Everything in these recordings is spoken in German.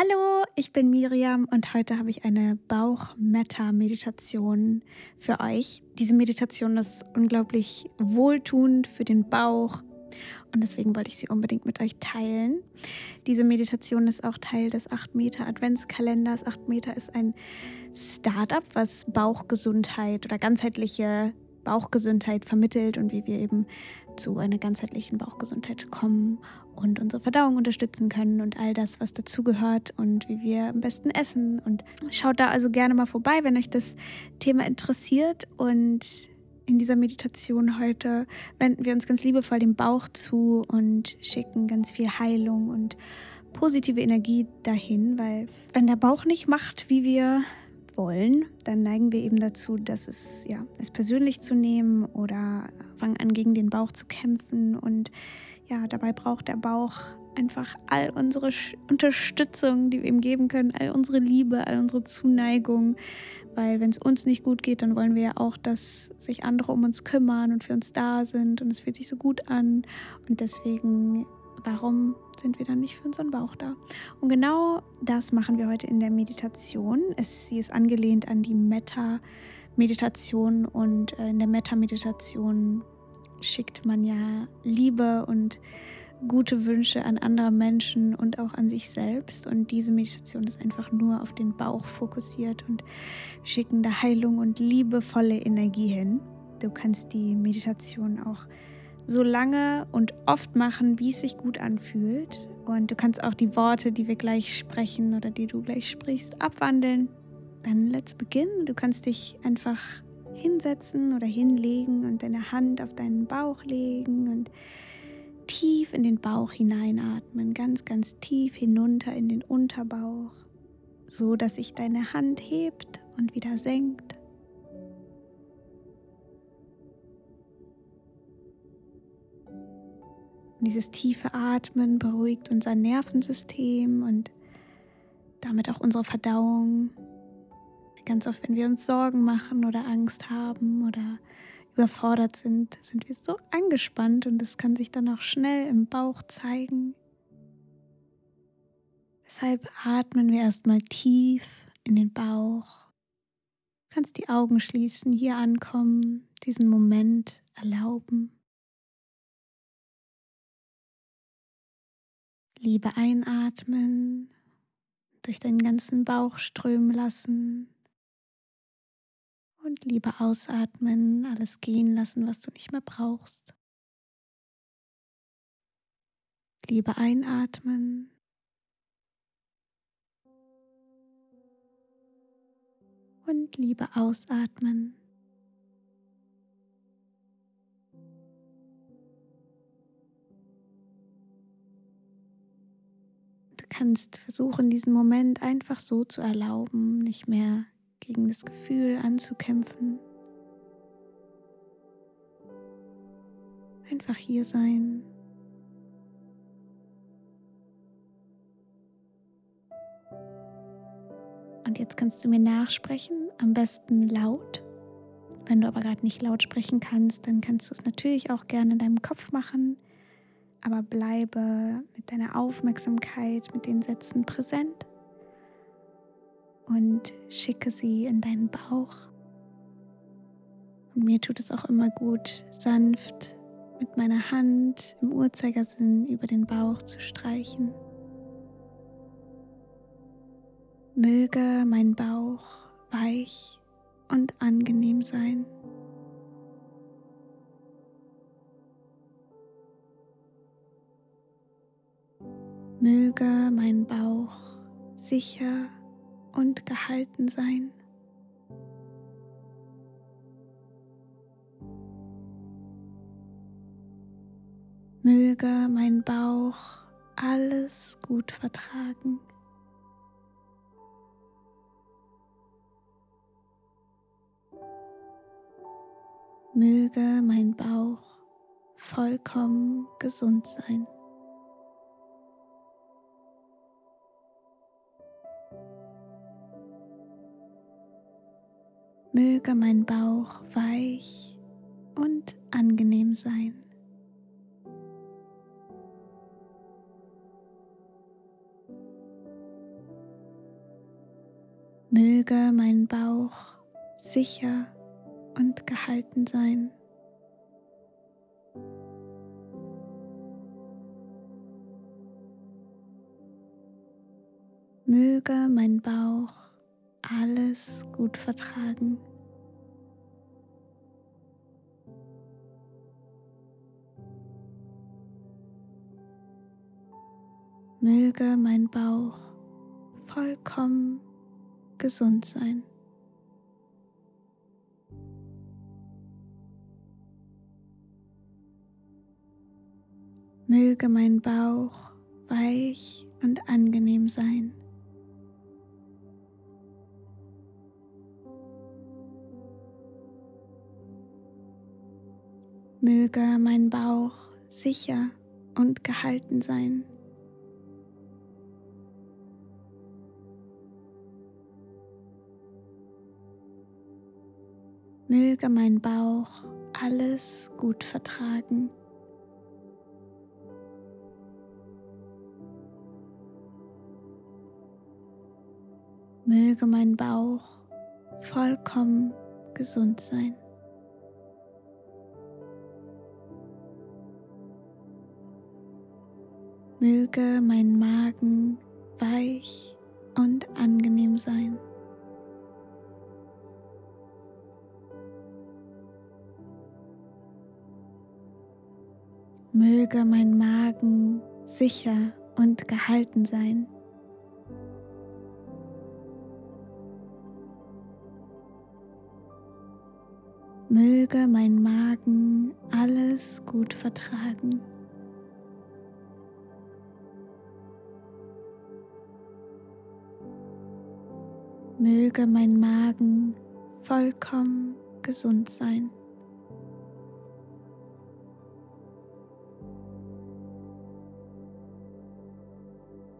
Hallo, ich bin Miriam und heute habe ich eine Bauch-Metta-Meditation für euch. Diese Meditation ist unglaublich wohltuend für den Bauch und deswegen wollte ich sie unbedingt mit euch teilen. Diese Meditation ist auch Teil des 8 Meter Adventskalenders. 8 Meter ist ein Startup, was Bauchgesundheit oder ganzheitliche Bauchgesundheit vermittelt und wie wir eben zu einer ganzheitlichen Bauchgesundheit kommen und unsere Verdauung unterstützen können und all das, was dazugehört und wie wir am besten essen. Und schaut da also gerne mal vorbei, wenn euch das Thema interessiert. Und in dieser Meditation heute wenden wir uns ganz liebevoll dem Bauch zu und schicken ganz viel Heilung und positive Energie dahin, weil wenn der Bauch nicht macht, wie wir wollen, dann neigen wir eben dazu, dass es ja, es persönlich zu nehmen oder fangen an gegen den Bauch zu kämpfen. Und ja, dabei braucht der Bauch einfach all unsere Unterstützung, die wir ihm geben können, all unsere Liebe, all unsere Zuneigung, weil wenn es uns nicht gut geht, dann wollen wir ja auch, dass sich andere um uns kümmern und für uns da sind. Und es fühlt sich so gut an. Und deswegen warum sind wir dann nicht für unseren Bauch da? Und genau das machen wir heute in der Meditation. Es, sie ist angelehnt an die Metta-Meditation und äh, in der Metta-Meditation schickt man ja Liebe und gute Wünsche an andere Menschen und auch an sich selbst. Und diese Meditation ist einfach nur auf den Bauch fokussiert und schicken da Heilung und liebevolle Energie hin. Du kannst die Meditation auch so lange und oft machen, wie es sich gut anfühlt. Und du kannst auch die Worte, die wir gleich sprechen oder die du gleich sprichst, abwandeln. Dann let's begin. Du kannst dich einfach hinsetzen oder hinlegen und deine Hand auf deinen Bauch legen und tief in den Bauch hineinatmen, ganz, ganz tief hinunter in den Unterbauch, so dass sich deine Hand hebt und wieder senkt. Und dieses tiefe Atmen beruhigt unser Nervensystem und damit auch unsere Verdauung. Ganz oft, wenn wir uns Sorgen machen oder Angst haben oder überfordert sind, sind wir so angespannt und das kann sich dann auch schnell im Bauch zeigen. Deshalb atmen wir erstmal tief in den Bauch. Du kannst die Augen schließen, hier ankommen, diesen Moment erlauben. Liebe einatmen, durch deinen ganzen Bauch strömen lassen und Liebe ausatmen, alles gehen lassen, was du nicht mehr brauchst. Liebe einatmen. Und Liebe ausatmen. Kannst versuchen, diesen Moment einfach so zu erlauben, nicht mehr gegen das Gefühl anzukämpfen. Einfach hier sein. Und jetzt kannst du mir nachsprechen, am besten laut. Wenn du aber gerade nicht laut sprechen kannst, dann kannst du es natürlich auch gerne in deinem Kopf machen aber bleibe mit deiner Aufmerksamkeit mit den Sätzen präsent und schicke sie in deinen Bauch. Und mir tut es auch immer gut, sanft mit meiner Hand im Uhrzeigersinn über den Bauch zu streichen. Möge mein Bauch weich und angenehm sein. Möge mein Bauch sicher und gehalten sein. Möge mein Bauch alles gut vertragen. Möge mein Bauch vollkommen gesund sein. Möge mein Bauch weich und angenehm sein. Möge mein Bauch sicher und gehalten sein. Möge mein Bauch alles gut vertragen. Möge mein Bauch vollkommen gesund sein. Möge mein Bauch weich und angenehm sein. Möge mein Bauch sicher und gehalten sein. Möge mein Bauch alles gut vertragen. Möge mein Bauch vollkommen gesund sein. Möge mein Magen weich und angenehm sein. Möge mein Magen sicher und gehalten sein. Möge mein Magen alles gut vertragen. Möge mein Magen vollkommen gesund sein.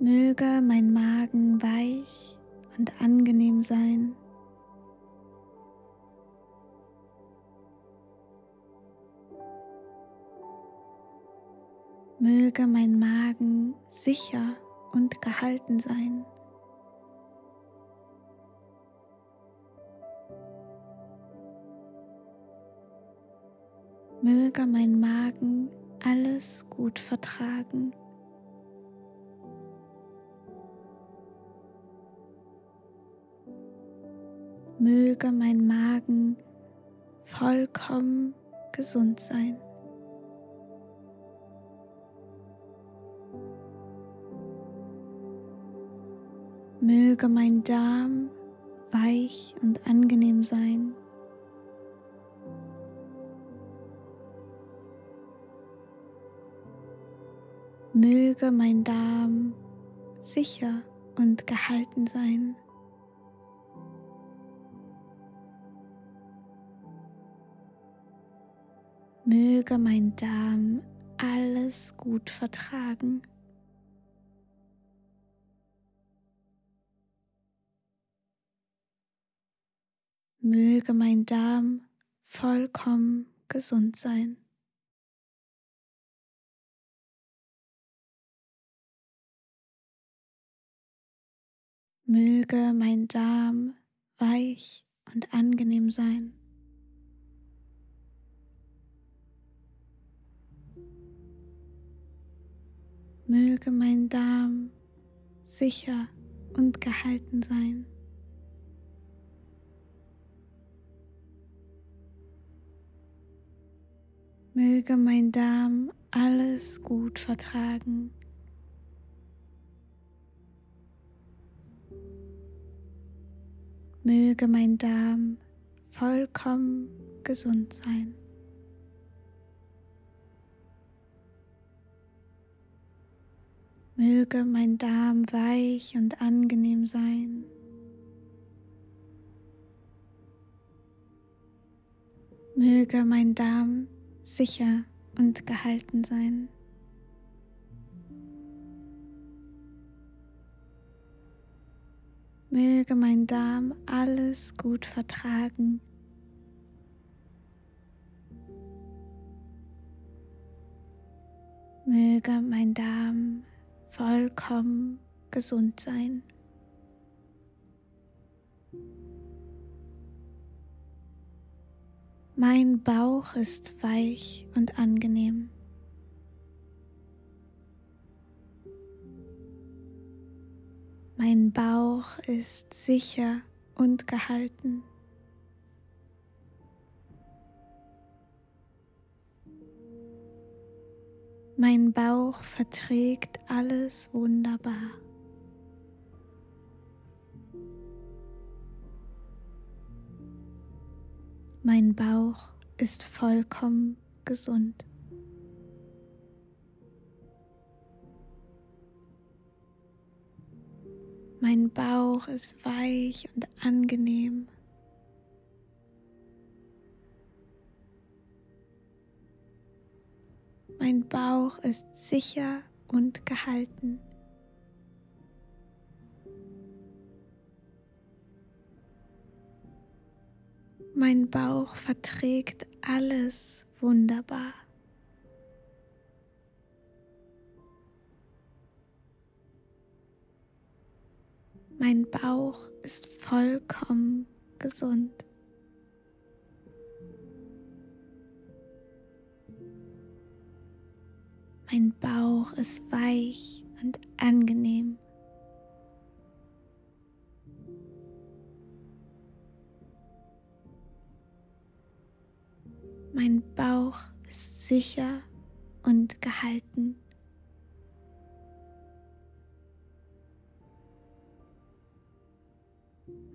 Möge mein Magen weich und angenehm sein. Möge mein Magen sicher und gehalten sein. Möge mein Magen alles gut vertragen. möge mein Magen vollkommen gesund sein. Möge mein Darm weich und angenehm sein. Möge mein Darm sicher und gehalten sein. Möge mein Darm alles gut vertragen. Möge mein Darm vollkommen gesund sein. Möge mein Darm weich und angenehm sein. Möge mein Darm sicher und gehalten sein. Möge mein Darm alles gut vertragen. Möge mein Darm vollkommen gesund sein. Möge mein Darm weich und angenehm sein. Möge mein Darm sicher und gehalten sein. Möge mein Darm alles gut vertragen. Möge mein Darm vollkommen gesund sein. Mein Bauch ist weich und angenehm. Mein Bauch ist sicher und gehalten. Mein Bauch verträgt alles wunderbar. Mein Bauch ist vollkommen gesund. Mein Bauch ist weich und angenehm. Mein Bauch ist sicher und gehalten. Mein Bauch verträgt alles wunderbar. Mein Bauch ist vollkommen gesund. Mein Bauch ist weich und angenehm. Mein Bauch ist sicher und gehalten.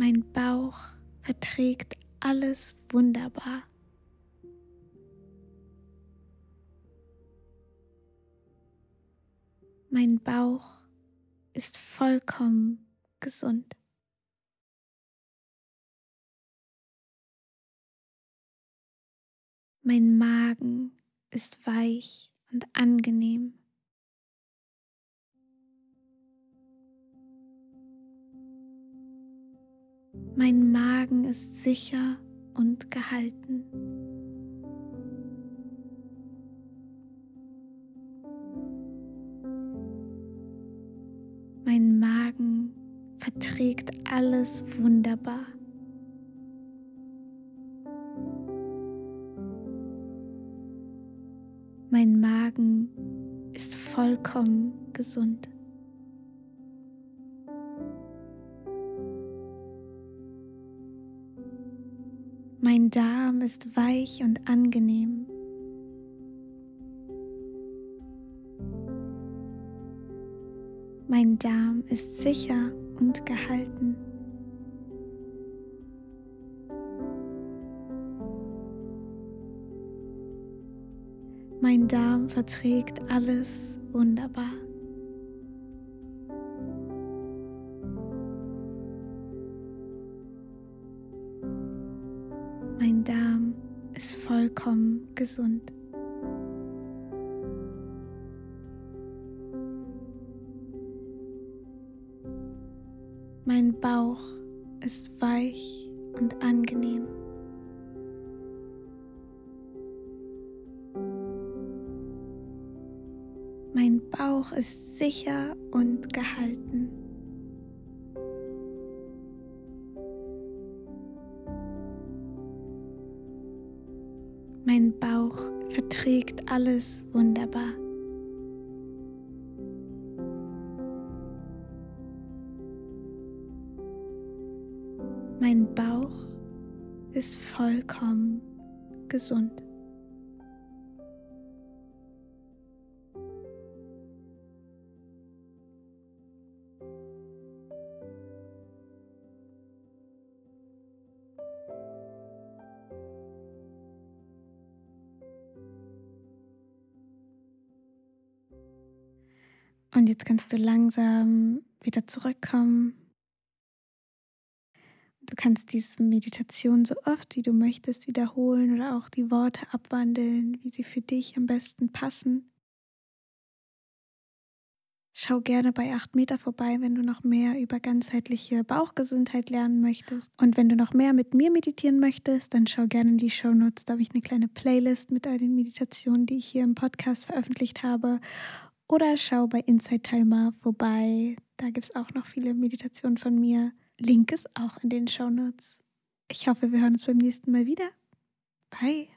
Mein Bauch verträgt alles wunderbar. Mein Bauch ist vollkommen gesund. Mein Magen ist weich und angenehm. Mein Magen ist sicher und gehalten. Mein Magen verträgt alles wunderbar. Mein Magen ist vollkommen gesund. Mein Darm ist weich und angenehm. Mein Darm ist sicher und gehalten. Mein Darm verträgt alles wunderbar. Vollkommen gesund. Mein Bauch ist weich und angenehm. Mein Bauch ist sicher und gehalten. Mein Bauch verträgt alles wunderbar. Mein Bauch ist vollkommen gesund. Und jetzt kannst du langsam wieder zurückkommen. Du kannst diese Meditation so oft wie du möchtest wiederholen oder auch die Worte abwandeln, wie sie für dich am besten passen. Schau gerne bei 8 Meter vorbei, wenn du noch mehr über ganzheitliche Bauchgesundheit lernen möchtest. Und wenn du noch mehr mit mir meditieren möchtest, dann schau gerne in die Show Notes. Da habe ich eine kleine Playlist mit all den Meditationen, die ich hier im Podcast veröffentlicht habe. Oder schau bei Inside Timer vorbei. Da gibt es auch noch viele Meditationen von mir. Link ist auch in den Show Notes. Ich hoffe, wir hören uns beim nächsten Mal wieder. Bye.